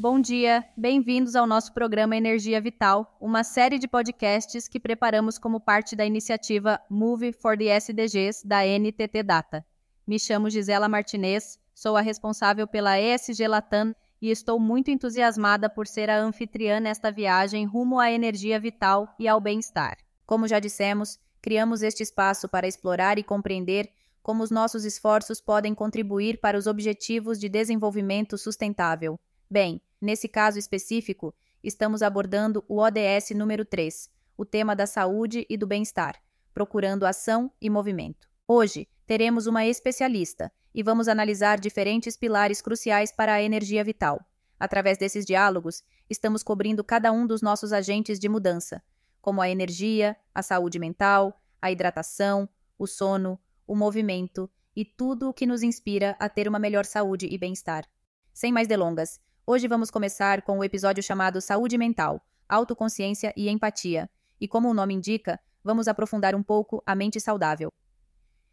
Bom dia, bem-vindos ao nosso programa Energia Vital, uma série de podcasts que preparamos como parte da iniciativa Move for the SDGs da NTT Data. Me chamo Gisela Martinez, sou a responsável pela ESG Latam e estou muito entusiasmada por ser a anfitriã nesta viagem rumo à energia vital e ao bem-estar. Como já dissemos, criamos este espaço para explorar e compreender como os nossos esforços podem contribuir para os objetivos de desenvolvimento sustentável. Bem, Nesse caso específico, estamos abordando o ODS número 3, o tema da saúde e do bem-estar, procurando ação e movimento. Hoje, teremos uma especialista e vamos analisar diferentes pilares cruciais para a energia vital. Através desses diálogos, estamos cobrindo cada um dos nossos agentes de mudança, como a energia, a saúde mental, a hidratação, o sono, o movimento e tudo o que nos inspira a ter uma melhor saúde e bem-estar. Sem mais delongas, Hoje vamos começar com o episódio chamado Saúde Mental, Autoconsciência e Empatia. E como o nome indica, vamos aprofundar um pouco a mente saudável.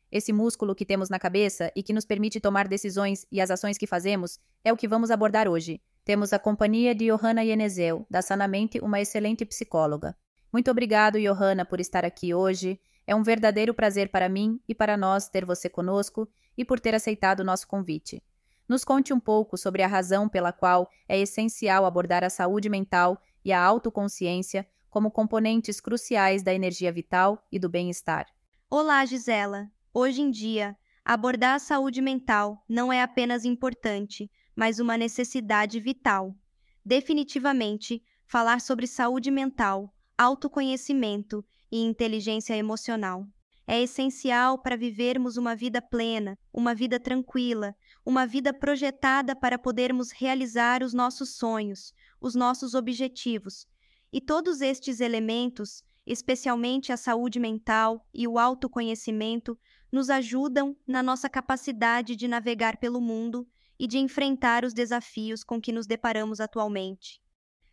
Esse músculo que temos na cabeça e que nos permite tomar decisões e as ações que fazemos é o que vamos abordar hoje. Temos a companhia de Johanna Yenezeu, da Sanamente, uma excelente psicóloga. Muito obrigado, Johanna, por estar aqui hoje. É um verdadeiro prazer para mim e para nós ter você conosco e por ter aceitado o nosso convite. Nos conte um pouco sobre a razão pela qual é essencial abordar a saúde mental e a autoconsciência como componentes cruciais da energia vital e do bem-estar. Olá, Gisela. Hoje em dia, abordar a saúde mental não é apenas importante, mas uma necessidade vital. Definitivamente, falar sobre saúde mental, autoconhecimento e inteligência emocional é essencial para vivermos uma vida plena, uma vida tranquila, uma vida projetada para podermos realizar os nossos sonhos, os nossos objetivos. E todos estes elementos, especialmente a saúde mental e o autoconhecimento, nos ajudam na nossa capacidade de navegar pelo mundo e de enfrentar os desafios com que nos deparamos atualmente.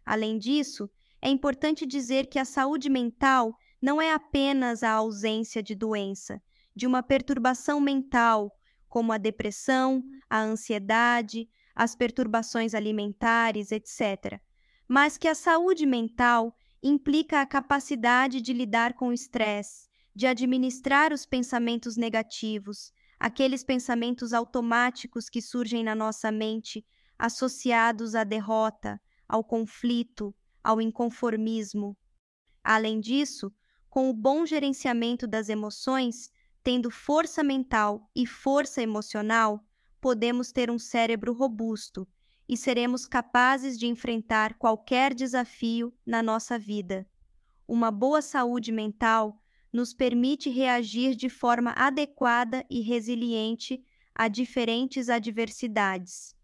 Além disso, é importante dizer que a saúde mental não é apenas a ausência de doença, de uma perturbação mental, como a depressão, a ansiedade, as perturbações alimentares, etc., mas que a saúde mental implica a capacidade de lidar com o estresse, de administrar os pensamentos negativos, aqueles pensamentos automáticos que surgem na nossa mente associados à derrota, ao conflito, ao inconformismo. Além disso, com o bom gerenciamento das emoções, tendo força mental e força emocional, podemos ter um cérebro robusto e seremos capazes de enfrentar qualquer desafio na nossa vida. Uma boa saúde mental nos permite reagir de forma adequada e resiliente a diferentes adversidades.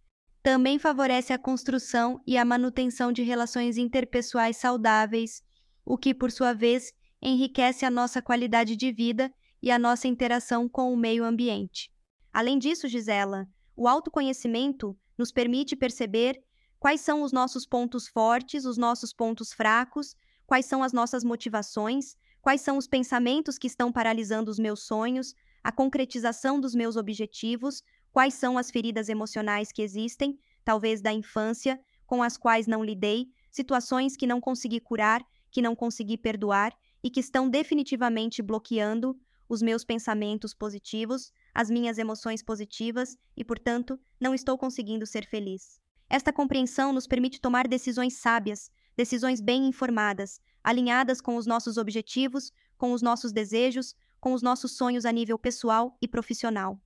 Também favorece a construção e a manutenção de relações interpessoais saudáveis, o que, por sua vez, enriquece a nossa qualidade de vida e a nossa interação com o meio ambiente. Além disso, Gisela, o autoconhecimento nos permite perceber quais são os nossos pontos fortes, os nossos pontos fracos, quais são as nossas motivações, quais são os pensamentos que estão paralisando os meus sonhos, a concretização dos meus objetivos, quais são as feridas emocionais que existem, talvez da infância, com as quais não lidei, situações que não consegui curar, que não consegui perdoar e que estão definitivamente bloqueando os meus pensamentos positivos, as minhas emoções positivas e, portanto, não estou conseguindo ser feliz. Esta compreensão nos permite tomar decisões sábias, decisões bem informadas, alinhadas com os nossos objetivos, com os nossos desejos, com os nossos sonhos a nível pessoal e profissional.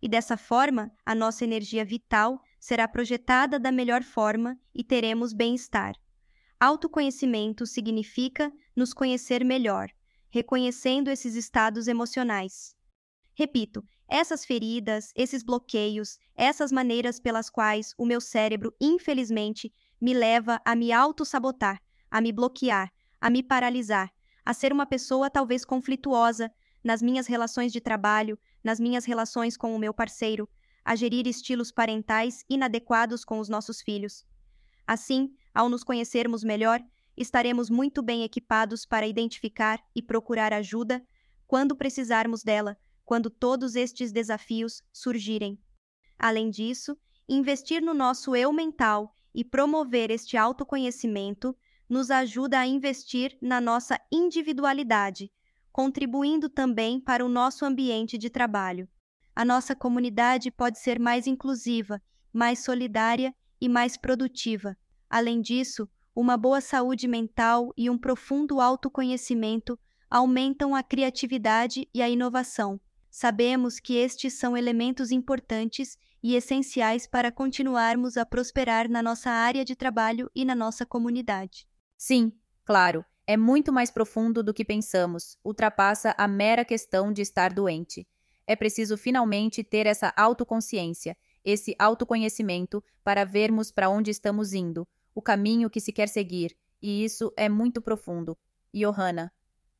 E dessa forma, a nossa energia vital será projetada da melhor forma e teremos bem-estar. Autoconhecimento significa nos conhecer melhor, reconhecendo esses estados emocionais. Repito, essas feridas, esses bloqueios, essas maneiras pelas quais o meu cérebro, infelizmente, me leva a me auto-sabotar, a me bloquear, a me paralisar, a ser uma pessoa talvez conflituosa nas minhas relações de trabalho, nas minhas relações com o meu parceiro, a gerir estilos parentais inadequados com os nossos filhos. Assim, ao nos conhecermos melhor, estaremos muito bem equipados para identificar e procurar ajuda quando precisarmos dela, quando todos estes desafios surgirem. Além disso, investir no nosso eu mental e promover este autoconhecimento nos ajuda a investir na nossa individualidade, contribuindo também para o nosso ambiente de trabalho. A nossa comunidade pode ser mais inclusiva, mais solidária e mais produtiva. Além disso, uma boa saúde mental e um profundo autoconhecimento aumentam a criatividade e a inovação. Sabemos que estes são elementos importantes e essenciais para continuarmos a prosperar na nossa área de trabalho e na nossa comunidade. Sim, claro, é muito mais profundo do que pensamos, ultrapassa a mera questão de estar doente. É preciso finalmente ter essa autoconsciência, esse autoconhecimento para vermos para onde estamos indo, o caminho que se quer seguir, e isso é muito profundo. Johanna,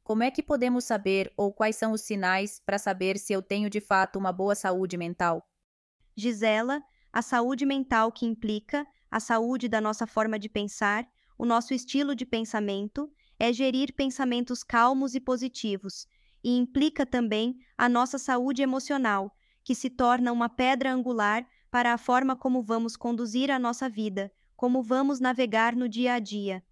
como é que podemos saber ou quais são os sinais para saber se eu tenho de fato uma boa saúde mental? Gisela, a saúde mental que implica a saúde da nossa forma de pensar, o nosso estilo de pensamento, é gerir pensamentos calmos e positivos, e implica também a nossa saúde emocional, que se torna uma pedra angular para a forma como vamos conduzir a nossa vida, como vamos navegar no dia a dia.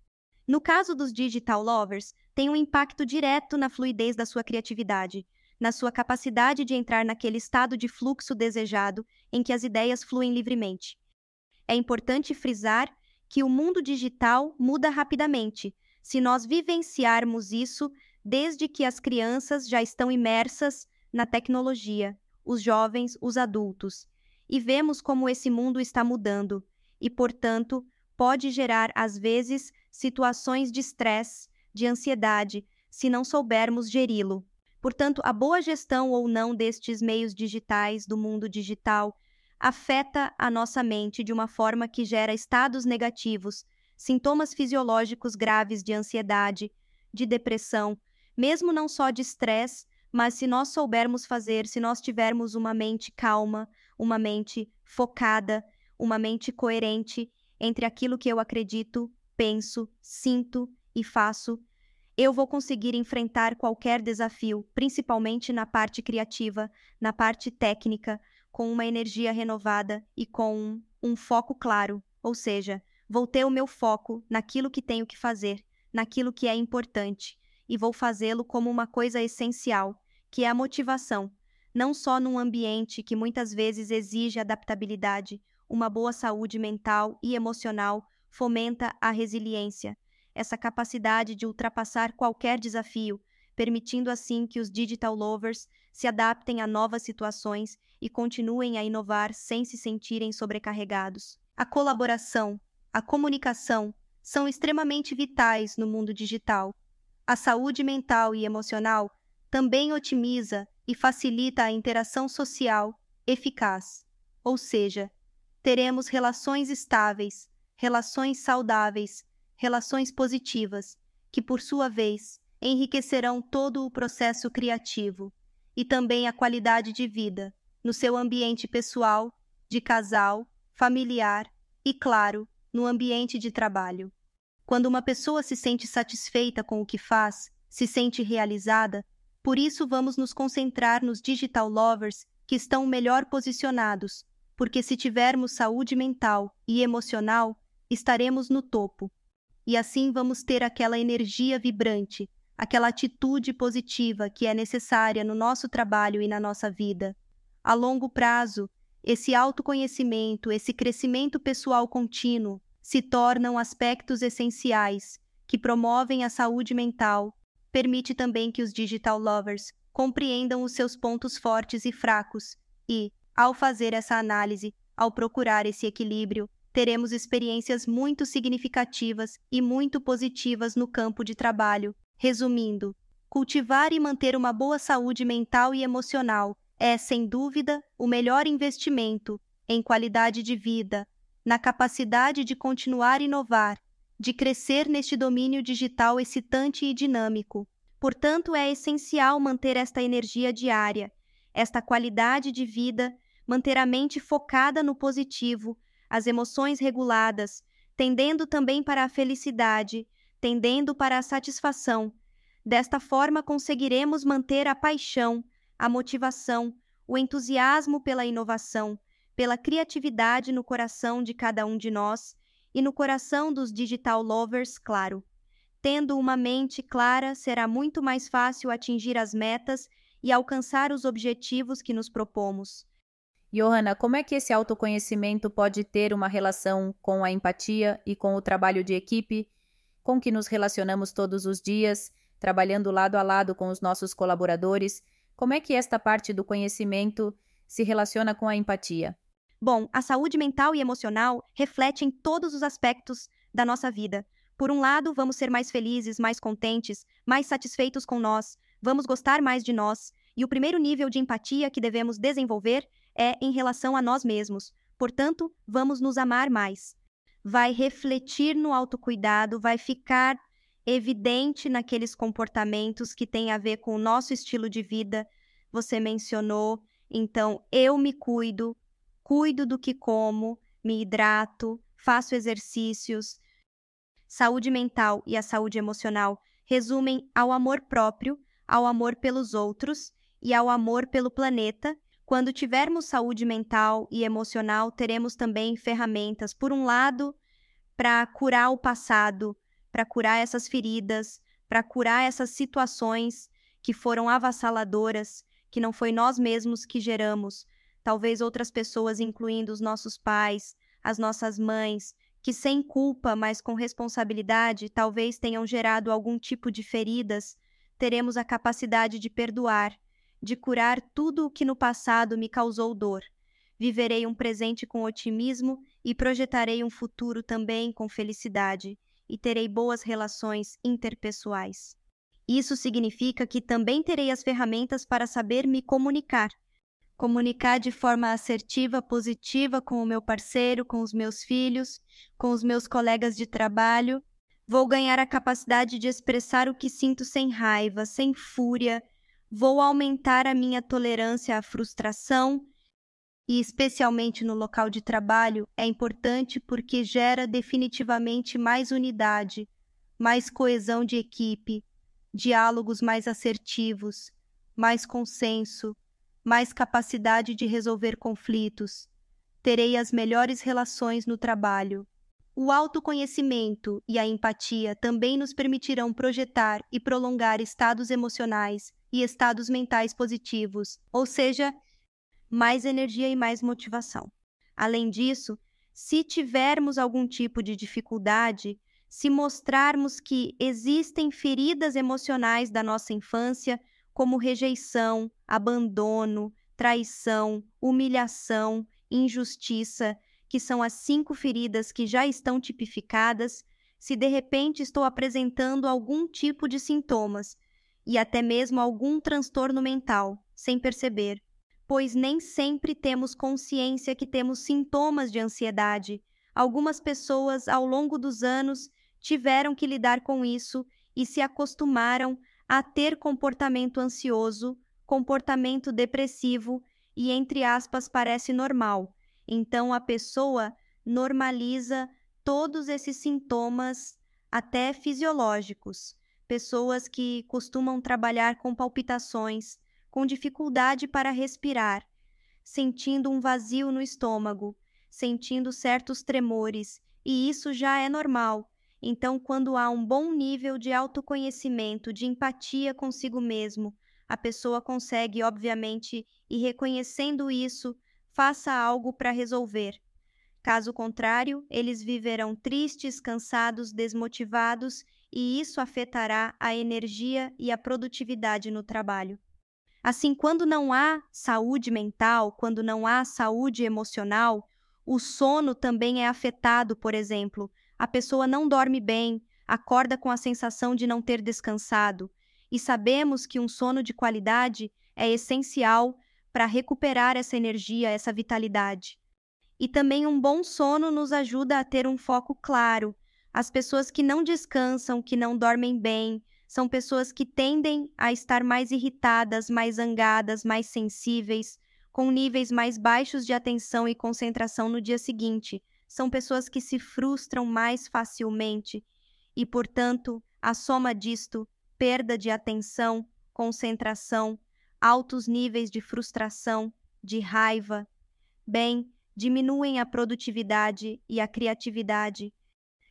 No caso dos digital lovers, tem um impacto direto na fluidez da sua criatividade, na sua capacidade de entrar naquele estado de fluxo desejado em que as ideias fluem livremente. É importante frisar que o mundo digital muda rapidamente. Se nós vivenciarmos isso desde que as crianças já estão imersas na tecnologia, os jovens, os adultos, e vemos como esse mundo está mudando e, portanto, pode gerar às vezes situações de estresse, de ansiedade, se não soubermos geri-lo. Portanto, a boa gestão ou não destes meios digitais, do mundo digital, afeta a nossa mente de uma forma que gera estados negativos, sintomas fisiológicos graves de ansiedade, de depressão, mesmo não só de estresse, mas se nós soubermos fazer, se nós tivermos uma mente calma, uma mente focada, uma mente coerente entre aquilo que eu acredito, penso, sinto e faço, eu vou conseguir enfrentar qualquer desafio, principalmente na parte criativa, na parte técnica, com uma energia renovada e com um, foco claro, ou seja, vou ter o meu foco naquilo que tenho que fazer, naquilo que é importante, e vou fazê-lo como uma coisa essencial, que é a motivação, não só num ambiente que muitas vezes exige adaptabilidade, uma boa saúde mental e emocional fomenta a resiliência, essa capacidade de ultrapassar qualquer desafio, permitindo assim que os digital lovers se adaptem a novas situações e continuem a inovar sem se sentirem sobrecarregados. A colaboração, a comunicação são extremamente vitais no mundo digital. A saúde mental e emocional também otimiza e facilita a interação social eficaz, ou seja, teremos relações estáveis, relações saudáveis relações positivas, que, por sua vez, enriquecerão todo o processo criativo e também a qualidade de vida no seu ambiente pessoal, de casal, familiar e, claro, no ambiente de trabalho. Quando uma pessoa se sente satisfeita com o que faz, se sente realizada, por isso vamos nos concentrar nos digital lovers que estão melhor posicionados, porque se tivermos saúde mental e emocional, estaremos no topo e assim vamos ter aquela energia vibrante, aquela atitude positiva que é necessária no nosso trabalho e na nossa vida. A longo prazo, esse autoconhecimento, esse crescimento pessoal contínuo se tornam aspectos essenciais que promovem a saúde mental. Permite também que os digital lovers compreendam os seus pontos fortes e fracos e, ao fazer essa análise, ao procurar esse equilíbrio, teremos experiências muito significativas e muito positivas no campo de trabalho. Resumindo, cultivar e manter uma boa saúde mental e emocional é, sem dúvida, o melhor investimento em qualidade de vida, na capacidade de continuar a inovar, de crescer neste domínio digital excitante e dinâmico. Portanto, é essencial manter esta energia diária, esta qualidade de vida, manter a mente focada no positivo as emoções reguladas, tendendo também para a felicidade, tendendo para a satisfação. Desta forma, conseguiremos manter a paixão, a motivação, o entusiasmo pela inovação, pela criatividade no coração de cada um de nós e no coração dos digital lovers, claro. Tendo uma mente clara, será muito mais fácil atingir as metas e alcançar os objetivos que nos propomos. Johanna, como é que esse autoconhecimento pode ter uma relação com a empatia e com o trabalho de equipe, com que nos relacionamos todos os dias, trabalhando lado a lado com os nossos colaboradores? Como é que esta parte do conhecimento se relaciona com a empatia? Bom, a saúde mental e emocional reflete em todos os aspectos da nossa vida. Por um lado, vamos ser mais felizes, mais contentes, mais satisfeitos com nós, vamos gostar mais de nós, e o primeiro nível de empatia que devemos desenvolver é em relação a nós mesmos. Portanto, vamos nos amar mais. Vai refletir no autocuidado, vai ficar evidente naqueles comportamentos que têm a ver com o nosso estilo de vida. Você mencionou, então, eu me cuido, cuido do que como, me hidrato, faço exercícios. Saúde mental e a saúde emocional resumem ao amor próprio, ao amor pelos outros e ao amor pelo planeta. Quando tivermos saúde mental e emocional, teremos também ferramentas, por um lado, para curar o passado, para curar essas feridas, para curar essas situações que foram avassaladoras, que não foi nós mesmos que geramos, talvez outras pessoas, incluindo os nossos pais, as nossas mães, que sem culpa, mas com responsabilidade, talvez tenham gerado algum tipo de feridas, teremos a capacidade de perdoar, de curar tudo o que no passado me causou dor. Viverei um presente com otimismo e projetarei um futuro também com felicidade, e terei boas relações interpessoais. Isso significa que também terei as ferramentas para saber me comunicar, comunicar de forma assertiva, positiva com o meu parceiro, com os meus filhos, com os meus colegas de trabalho. Vou ganhar a capacidade de expressar o que sinto sem raiva, sem fúria. Vou aumentar a minha tolerância à frustração e, especialmente no local de trabalho, é importante porque gera definitivamente mais unidade, mais coesão de equipe, diálogos mais assertivos, mais consenso, mais capacidade de resolver conflitos, terei as melhores relações no trabalho. O autoconhecimento e a empatia também nos permitirão projetar e prolongar estados emocionais e estados mentais positivos, ou seja, mais energia e mais motivação. Além disso, se tivermos algum tipo de dificuldade, se mostrarmos que existem feridas emocionais da nossa infância como rejeição, abandono, traição, humilhação, injustiça, que são as cinco feridas que já estão tipificadas, se de repente estou apresentando algum tipo de sintomas e até mesmo algum transtorno mental, sem perceber, pois nem sempre temos consciência que temos sintomas de ansiedade. Algumas pessoas, ao longo dos anos, tiveram que lidar com isso e se acostumaram a ter comportamento ansioso, comportamento depressivo e, entre aspas, parece normal. Então a pessoa normaliza todos esses sintomas, até fisiológicos. Pessoas que costumam trabalhar com palpitações, com dificuldade para respirar, sentindo um vazio no estômago, sentindo certos tremores, e isso já é normal. Então, quando há um bom nível de autoconhecimento, de empatia consigo mesmo, a pessoa consegue, obviamente, e reconhecendo isso, faça algo para resolver. Caso contrário, eles viverão tristes, cansados, desmotivados e isso afetará a energia e a produtividade no trabalho. Assim, quando não há saúde mental, quando não há saúde emocional, o sono também é afetado, por exemplo, a pessoa não dorme bem, acorda com a sensação de não ter descansado, e sabemos que um sono de qualidade é essencial para recuperar essa energia, essa vitalidade. E também um bom sono nos ajuda a ter um foco claro. As pessoas que não descansam, que não dormem bem, são pessoas que tendem a estar mais irritadas, mais zangadas, mais sensíveis, com níveis mais baixos de atenção e concentração no dia seguinte, são pessoas que se frustram mais facilmente e, portanto, a soma disto, perda de atenção, concentração, altos níveis de frustração, de raiva, bem, diminuem a produtividade e a criatividade,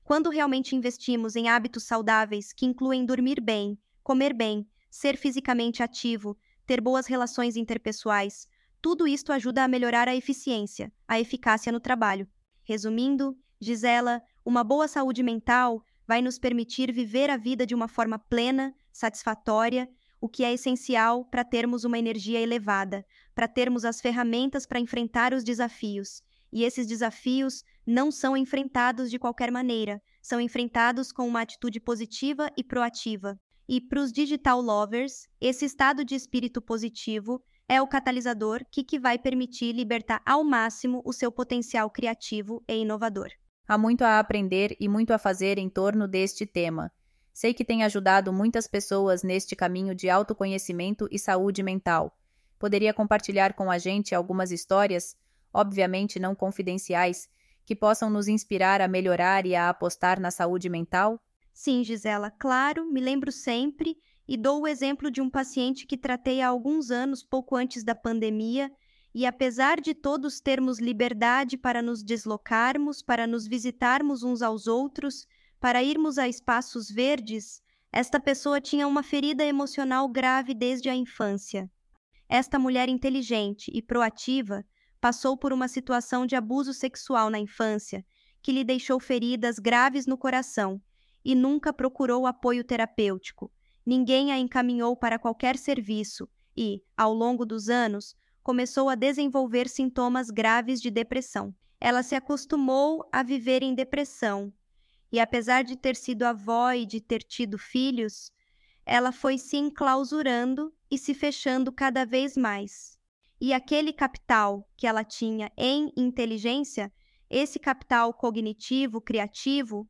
Quando realmente investimos em hábitos saudáveis que incluem dormir bem, comer bem, ser fisicamente ativo, ter boas relações interpessoais, tudo isto ajuda a melhorar a eficiência, a eficácia no trabalho. Resumindo, diz ela, uma boa saúde mental vai nos permitir viver a vida de uma forma plena, satisfatória, o que é essencial para termos uma energia elevada, para termos as ferramentas para enfrentar os desafios. E esses desafios não são enfrentados de qualquer maneira, são enfrentados com uma atitude positiva e proativa. E para os digital lovers, esse estado de espírito positivo é o catalisador que, que vai permitir libertar ao máximo o seu potencial criativo e inovador. Há muito a aprender e muito a fazer em torno deste tema. Sei que tem ajudado muitas pessoas neste caminho de autoconhecimento e saúde mental. Poderia compartilhar com a gente algumas histórias, obviamente não confidenciais, que possam nos inspirar a melhorar e a apostar na saúde mental? Sim, Gisela, claro, me lembro sempre e dou o exemplo de um paciente que tratei há alguns anos, pouco antes da pandemia, e apesar de todos termos liberdade para nos deslocarmos, para nos visitarmos uns aos outros, para irmos a espaços verdes, esta pessoa tinha uma ferida emocional grave desde a infância. Esta mulher inteligente e proativa passou por uma situação de abuso sexual na infância que lhe deixou feridas graves no coração e nunca procurou apoio terapêutico. Ninguém a encaminhou para qualquer serviço e, ao longo dos anos, começou a desenvolver sintomas graves de depressão. Ela se acostumou a viver em depressão e, apesar de ter sido avó e de ter tido filhos, ela foi se enclausurando e se fechando cada vez mais. E aquele capital que ela tinha em inteligência, esse capital cognitivo, criativo,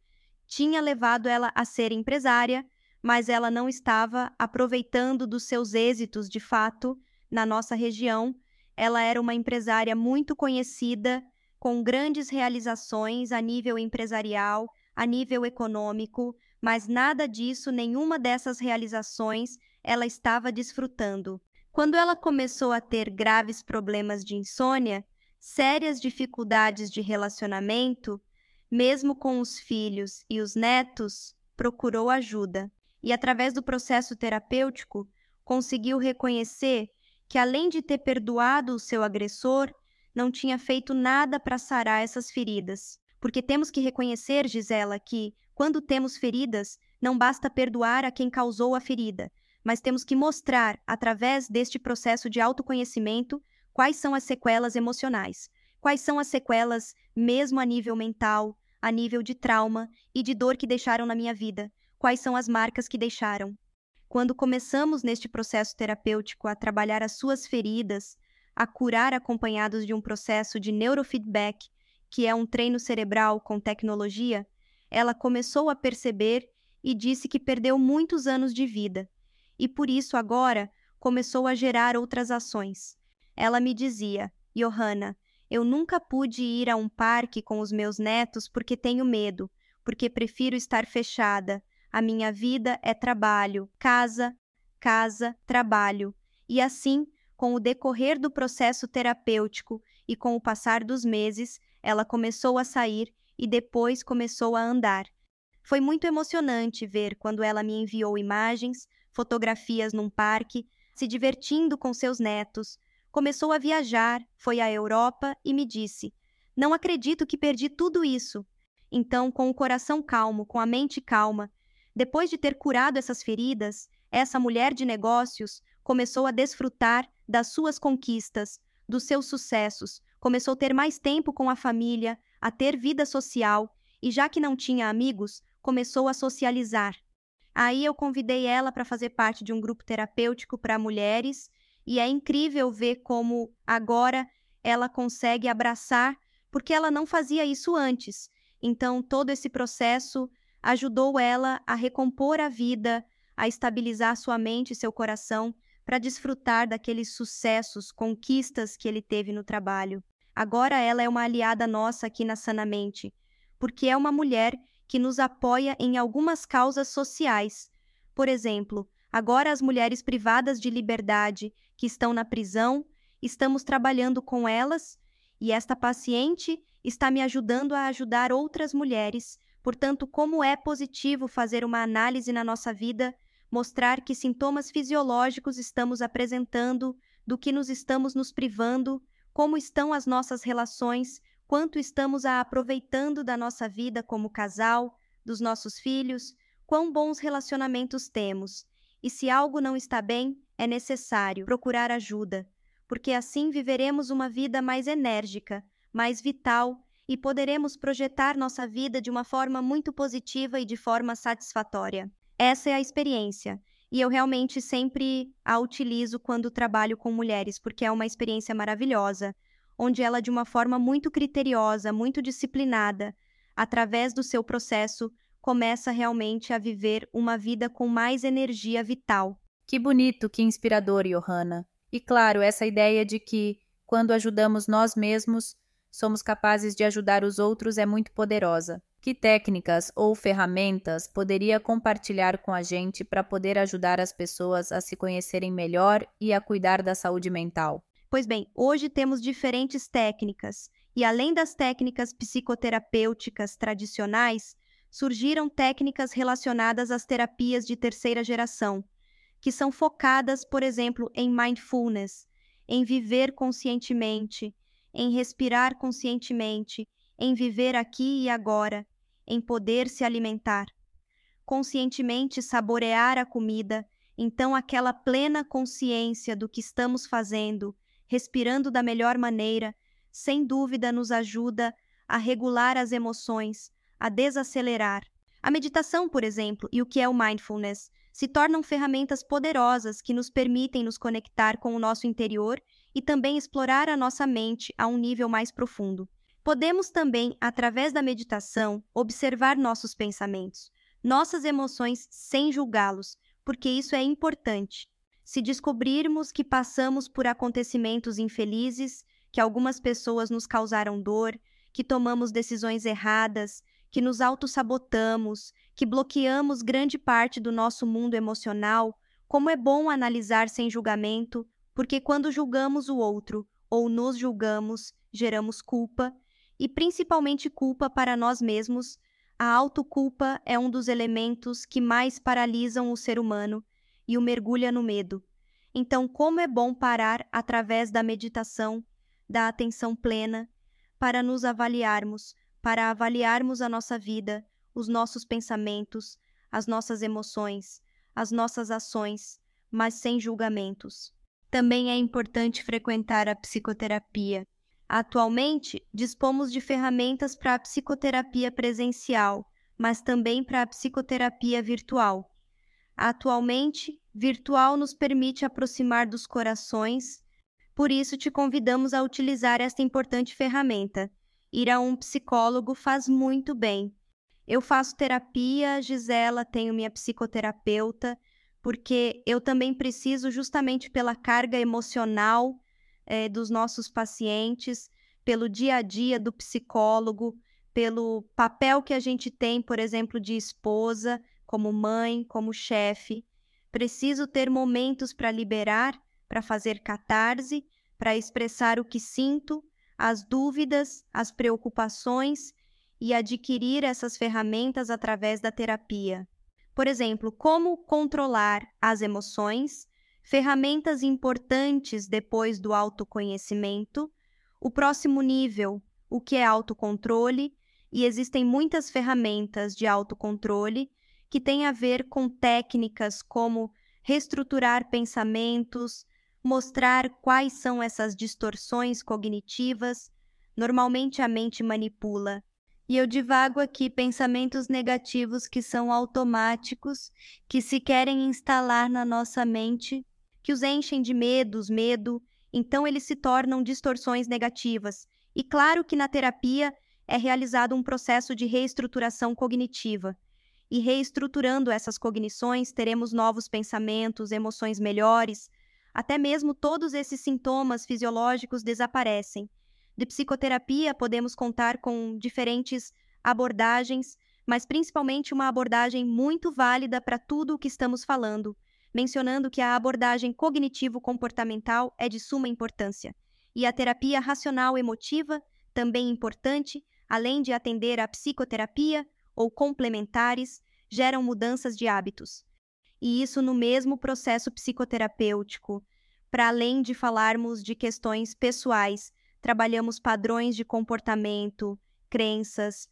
tinha levado ela a ser empresária, mas ela não estava aproveitando dos seus êxitos de fato na nossa região ela era uma empresária muito conhecida, com grandes realizações a nível empresarial, a nível econômico, mas nada disso, nenhuma dessas realizações, ela estava desfrutando. Quando ela começou a ter graves problemas de insônia, sérias dificuldades de relacionamento, mesmo com os filhos e os netos, procurou ajuda e, através do processo terapêutico, conseguiu reconhecer que além de ter perdoado o seu agressor, não tinha feito nada para sarar essas feridas. Porque temos que reconhecer, Gisela, que, quando temos feridas, não basta perdoar a quem causou a ferida, mas temos que mostrar, através deste processo de autoconhecimento, quais são as sequelas emocionais, quais são as sequelas, mesmo a nível mental, a nível de trauma e de dor que deixaram na minha vida, quais são as marcas que deixaram. Quando começamos neste processo terapêutico a trabalhar as suas feridas, a curar acompanhados de um processo de neurofeedback, que é um treino cerebral com tecnologia, ela começou a perceber e disse que perdeu muitos anos de vida e por isso agora começou a gerar outras ações. Ela me dizia: Johanna, eu nunca pude ir a um parque com os meus netos porque tenho medo, porque prefiro estar fechada, a minha vida é trabalho, casa, casa, trabalho. E assim, com o decorrer do processo terapêutico e com o passar dos meses, ela começou a sair e depois começou a andar. Foi muito emocionante ver quando ela me enviou imagens, fotografias num parque, se divertindo com seus netos. Começou a viajar, foi à Europa e me disse: Não acredito que perdi tudo isso. Então, com o coração calmo, com a mente calma, depois de ter curado essas feridas, essa mulher de negócios começou a desfrutar das suas conquistas, dos seus sucessos, começou a ter mais tempo com a família, a ter vida social e, já que não tinha amigos, começou a socializar. Aí eu convidei ela para fazer parte de um grupo terapêutico para mulheres e é incrível ver como agora ela consegue abraçar, porque ela não fazia isso antes. Então, todo esse processo ajudou ela a recompor a vida, a estabilizar sua mente e seu coração para desfrutar daqueles sucessos, conquistas que ele teve no trabalho. Agora ela é uma aliada nossa aqui na Sanamente, porque é uma mulher que nos apoia em algumas causas sociais. Por exemplo, agora as mulheres privadas de liberdade que estão na prisão, estamos trabalhando com elas e esta paciente está me ajudando a ajudar outras mulheres Portanto, como é positivo fazer uma análise na nossa vida, mostrar que sintomas fisiológicos estamos apresentando, do que nos estamos nos privando, como estão as nossas relações, quanto estamos a aproveitando da nossa vida como casal, dos nossos filhos, quão bons relacionamentos temos. E se algo não está bem, é necessário procurar ajuda, porque assim viveremos uma vida mais enérgica, mais vital e poderemos projetar nossa vida de uma forma muito positiva e de forma satisfatória. Essa é a experiência, e eu realmente sempre a utilizo quando trabalho com mulheres, porque é uma experiência maravilhosa, onde ela, de uma forma muito criteriosa, muito disciplinada, através do seu processo, começa realmente a viver uma vida com mais energia vital. Que bonito, que inspirador, Johanna. E claro, essa ideia de que, quando ajudamos nós mesmos, somos capazes de ajudar os outros é muito poderosa. Que técnicas ou ferramentas poderia compartilhar com a gente para poder ajudar as pessoas a se conhecerem melhor e a cuidar da saúde mental? Pois bem, hoje temos diferentes técnicas, e além das técnicas psicoterapêuticas tradicionais, surgiram técnicas relacionadas às terapias de terceira geração, que são focadas, por exemplo, em mindfulness, em viver conscientemente, em respirar conscientemente, em viver aqui e agora, em poder se alimentar. Conscientemente saborear a comida, então aquela plena consciência do que estamos fazendo, respirando da melhor maneira, sem dúvida nos ajuda a regular as emoções, a desacelerar. A meditação, por exemplo, e o que é o mindfulness, se tornam ferramentas poderosas que nos permitem nos conectar com o nosso interior e também explorar a nossa mente a um nível mais profundo. Podemos também, através da meditação, observar nossos pensamentos, nossas emoções sem julgá-los, porque isso é importante. Se descobrirmos que passamos por acontecimentos infelizes, que algumas pessoas nos causaram dor, que tomamos decisões erradas, que nos autossabotamos, que bloqueamos grande parte do nosso mundo emocional, como é bom analisar sem julgamento, porque quando julgamos o outro ou nos julgamos, geramos culpa, e principalmente culpa para nós mesmos. A autoculpa é um dos elementos que mais paralisam o ser humano e o mergulha no medo. Então, como é bom parar através da meditação, da atenção plena, para nos avaliarmos, para avaliarmos a nossa vida, os nossos pensamentos, as nossas emoções, as nossas ações, mas sem julgamentos. Também é importante frequentar a psicoterapia. Atualmente, dispomos de ferramentas para a psicoterapia presencial, mas também para a psicoterapia virtual. Atualmente, virtual nos permite aproximar dos corações, por isso te convidamos a utilizar esta importante ferramenta. Ir a um psicólogo faz muito bem. Eu faço terapia, Gisela, tenho minha psicoterapeuta porque eu também preciso, justamente pela carga emocional é, dos nossos pacientes, pelo dia a dia do psicólogo, pelo papel que a gente tem, por exemplo, de esposa, como mãe, como chefe. Preciso ter momentos para liberar, para fazer catarse, para expressar o que sinto, as dúvidas, as preocupações e adquirir essas ferramentas através da terapia. Por exemplo, como controlar as emoções, ferramentas importantes depois do autoconhecimento, o próximo nível, o que é autocontrole, e existem muitas ferramentas de autocontrole que têm a ver com técnicas como reestruturar pensamentos, mostrar quais são essas distorções cognitivas. Normalmente a mente manipula e eu divago aqui pensamentos negativos que são automáticos, que se querem instalar na nossa mente, que os enchem de medos, medo, então eles se tornam distorções negativas. E claro que na terapia é realizado um processo de reestruturação cognitiva. E reestruturando essas cognições, teremos novos pensamentos, emoções melhores, até mesmo todos esses sintomas fisiológicos desaparecem. De psicoterapia, podemos contar com diferentes abordagens, mas principalmente uma abordagem muito válida para tudo o que estamos falando, mencionando que a abordagem cognitivo-comportamental é de suma importância, e a terapia racional emotiva, também importante, além de atender à psicoterapia, ou complementares geram mudanças de hábitos. E isso no mesmo processo psicoterapêutico. Para além de falarmos de questões pessoais, trabalhamos padrões de comportamento, crenças,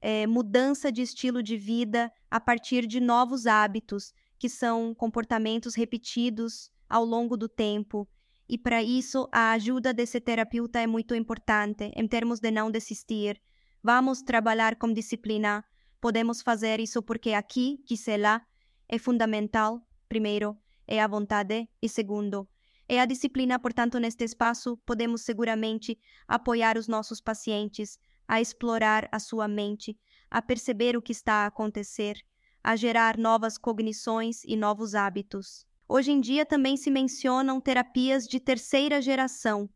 é, mudança de estilo de vida a partir de novos hábitos, que são comportamentos repetidos ao longo do tempo. E para isso, a ajuda desse terapeuta é muito importante, em termos de não desistir. Vamos trabalhar com disciplina. Podemos fazer isso porque aqui, que sei lá, é fundamental, primeiro, é a vontade, e segundo, é a disciplina. Portanto, neste espaço, podemos seguramente apoiar os nossos pacientes a explorar a sua mente, a perceber o que está a acontecer, a gerar novas cognições e novos hábitos. Hoje em dia também se mencionam terapias de terceira geração,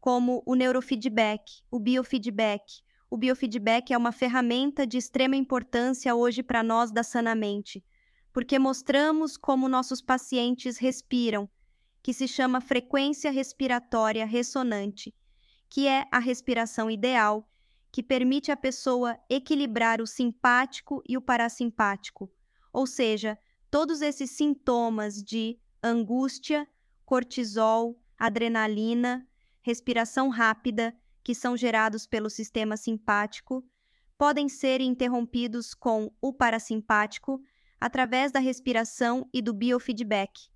como o neurofeedback, o biofeedback. O biofeedback é uma ferramenta de extrema importância hoje para nós da Sanamente, porque mostramos como nossos pacientes respiram, que se chama frequência respiratória ressonante, que é a respiração ideal que permite à pessoa equilibrar o simpático e o parasimpático, ou seja, todos esses sintomas de angústia, cortisol, adrenalina, respiração rápida, que são gerados pelo sistema simpático, podem ser interrompidos com o parasimpático através da respiração e do biofeedback.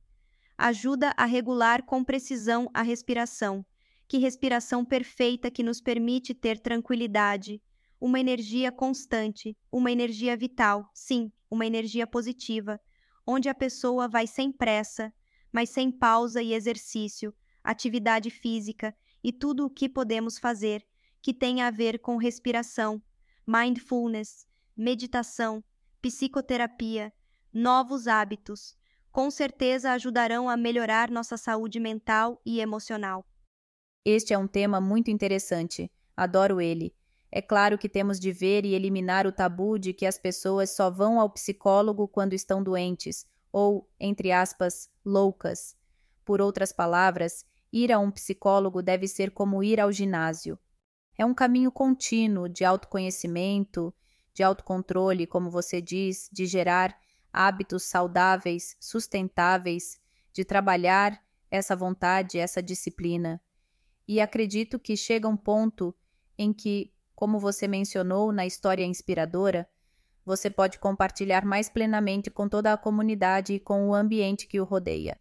Ajuda a regular com precisão a respiração que respiração perfeita que nos permite ter tranquilidade, uma energia constante, uma energia vital, sim, uma energia positiva, onde a pessoa vai sem pressa, mas sem pausa e exercício, atividade física e tudo o que podemos fazer que tenha a ver com respiração, mindfulness, meditação, psicoterapia, novos hábitos, com certeza ajudarão a melhorar nossa saúde mental e emocional. Este é um tema muito interessante. Adoro ele. É claro que temos de ver e eliminar o tabu de que as pessoas só vão ao psicólogo quando estão doentes ou, entre aspas, loucas. Por outras palavras, ir a um psicólogo deve ser como ir ao ginásio. É um caminho contínuo de autoconhecimento, de autocontrole, como você diz, de gerar hábitos saudáveis, sustentáveis, de trabalhar essa vontade, essa disciplina. E acredito que chega um ponto em que, como você mencionou na história inspiradora, você pode compartilhar mais plenamente com toda a comunidade e com o ambiente que o rodeia.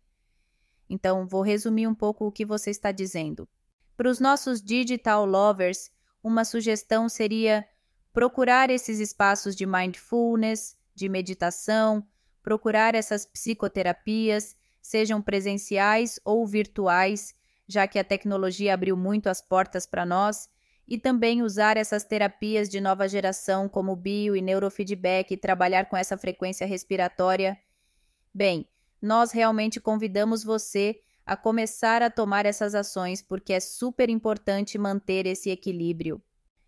Então, vou resumir um pouco o que você está dizendo. Para os nossos digital lovers, uma sugestão seria procurar esses espaços de mindfulness, de meditação, procurar essas psicoterapias, sejam presenciais ou virtuais, já que a tecnologia abriu muito as portas para nós, e também usar essas terapias de nova geração como bio e neurofeedback e trabalhar com essa frequência respiratória. Bem, nós realmente convidamos você a começar a tomar essas ações porque é super importante manter esse equilíbrio.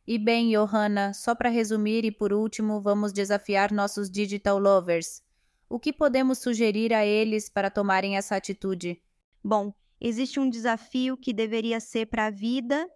E bem, Johanna, só para resumir e por último, vamos desafiar nossos digital lovers. O que podemos sugerir a eles para tomarem essa atitude? Bom, existe um desafio que deveria ser para a vida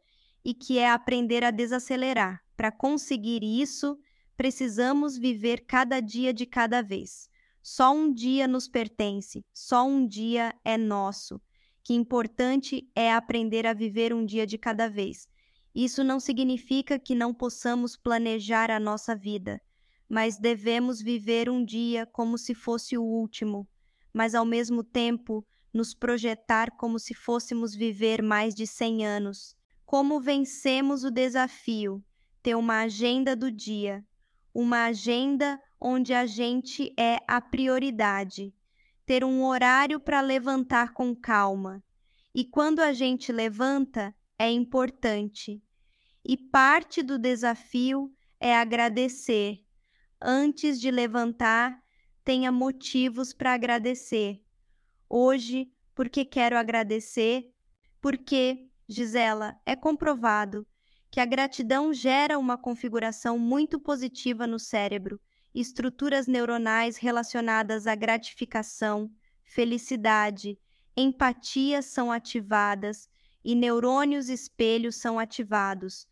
e que é aprender a desacelerar. Para conseguir isso, precisamos viver cada dia de cada vez. Só um dia nos pertence, só um dia é nosso. Que importante é aprender a viver um dia de cada vez. Isso não significa que não possamos planejar a nossa vida, mas devemos viver um dia como se fosse o último, mas ao mesmo tempo nos projetar como se fôssemos viver mais de 100 anos. Como vencemos o desafio? Ter uma agenda do dia, uma agenda onde a gente é a prioridade, ter um horário para levantar com calma. E quando a gente levanta, é importante. E parte do desafio é agradecer. Antes de levantar, tenha motivos para agradecer hoje porque quero agradecer, porque, Gisela, é comprovado que a gratidão gera uma configuração muito positiva no cérebro, estruturas neuronais relacionadas à gratificação, felicidade, empatia são ativadas e neurônios espelhos são ativados,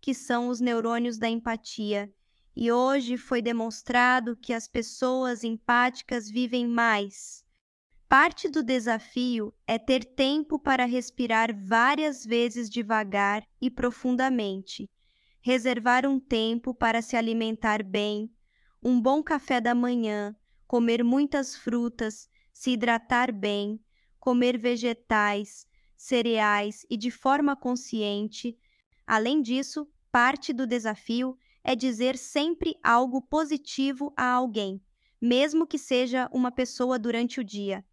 que são os neurônios da empatia, E hoje foi demonstrado que as pessoas empáticas vivem mais. Parte do desafio é ter tempo para respirar várias vezes devagar e profundamente, reservar um tempo para se alimentar bem, um bom café da manhã, comer muitas frutas, se hidratar bem, comer vegetais, cereais e de forma consciente. Além disso, parte do desafio é dizer sempre algo positivo a alguém, mesmo que seja uma pessoa durante o dia.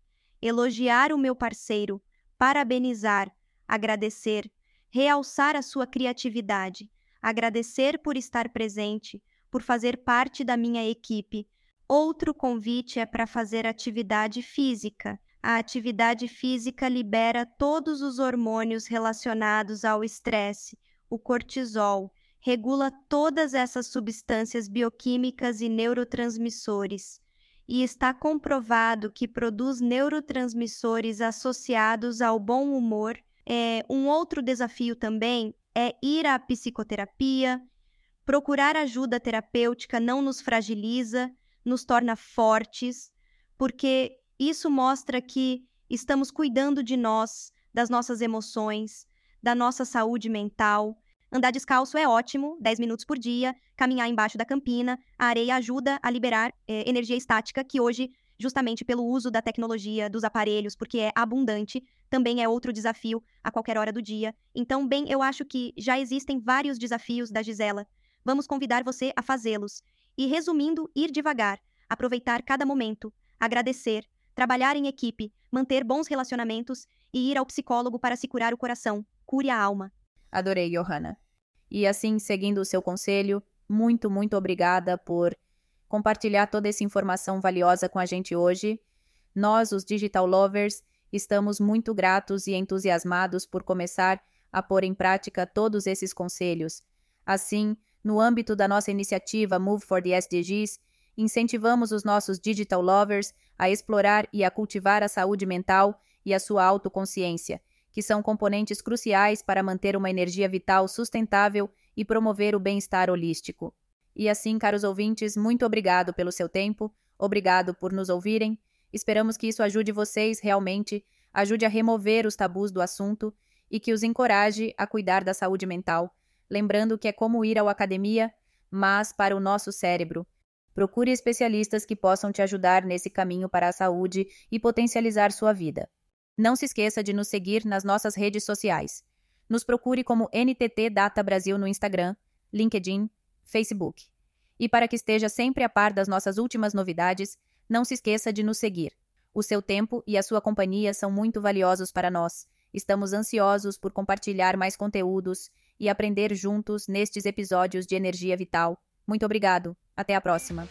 Elogiar o meu parceiro, parabenizar, agradecer, realçar a sua criatividade, agradecer por estar presente, por fazer parte da minha equipe. Outro convite é para fazer atividade física. A atividade física libera todos os hormônios relacionados ao estresse, o cortisol, regula todas essas substâncias bioquímicas e neurotransmissores, e está comprovado que produz neurotransmissores associados ao bom humor. É, um outro desafio também é ir à psicoterapia. Procurar ajuda terapêutica não nos fragiliza, nos torna fortes, porque isso mostra que estamos cuidando de nós, das nossas emoções, da nossa saúde mental, Andar descalço é ótimo, 10 minutos por dia. Caminhar embaixo da campina. A areia ajuda a liberar é, energia estática, que hoje, justamente pelo uso da tecnologia, dos aparelhos, porque é abundante, também é outro desafio a qualquer hora do dia. Então, bem, eu acho que já existem vários desafios da Gisela. Vamos convidar você a fazê-los. E resumindo, ir devagar, aproveitar cada momento, agradecer, trabalhar em equipe, manter bons relacionamentos e ir ao psicólogo para se curar o coração, cure a alma. Adorei, Johanna. E assim, seguindo o seu conselho, muito, muito obrigada por compartilhar toda essa informação valiosa com a gente hoje. Nós, os Digital Lovers, estamos muito gratos e entusiasmados por começar a pôr em prática todos esses conselhos. Assim, no âmbito da nossa iniciativa Move for the SDGs, incentivamos os nossos Digital Lovers a explorar e a cultivar a saúde mental e a sua autoconsciência que são componentes cruciais para manter uma energia vital sustentável e promover o bem-estar holístico. E assim, caros ouvintes, muito obrigado pelo seu tempo, obrigado por nos ouvirem. Esperamos que isso ajude vocês realmente, ajude a remover os tabus do assunto e que os encoraje a cuidar da saúde mental, lembrando que é como ir à academia, mas para o nosso cérebro. Procure especialistas que possam te ajudar nesse caminho para a saúde e potencializar sua vida. Não se esqueça de nos seguir nas nossas redes sociais. Nos procure como NTT Data Brasil no Instagram, LinkedIn, Facebook. E para que esteja sempre a par das nossas últimas novidades, não se esqueça de nos seguir. O seu tempo e a sua companhia são muito valiosos para nós. Estamos ansiosos por compartilhar mais conteúdos e aprender juntos nestes episódios de Energia Vital. Muito obrigado. Até a próxima.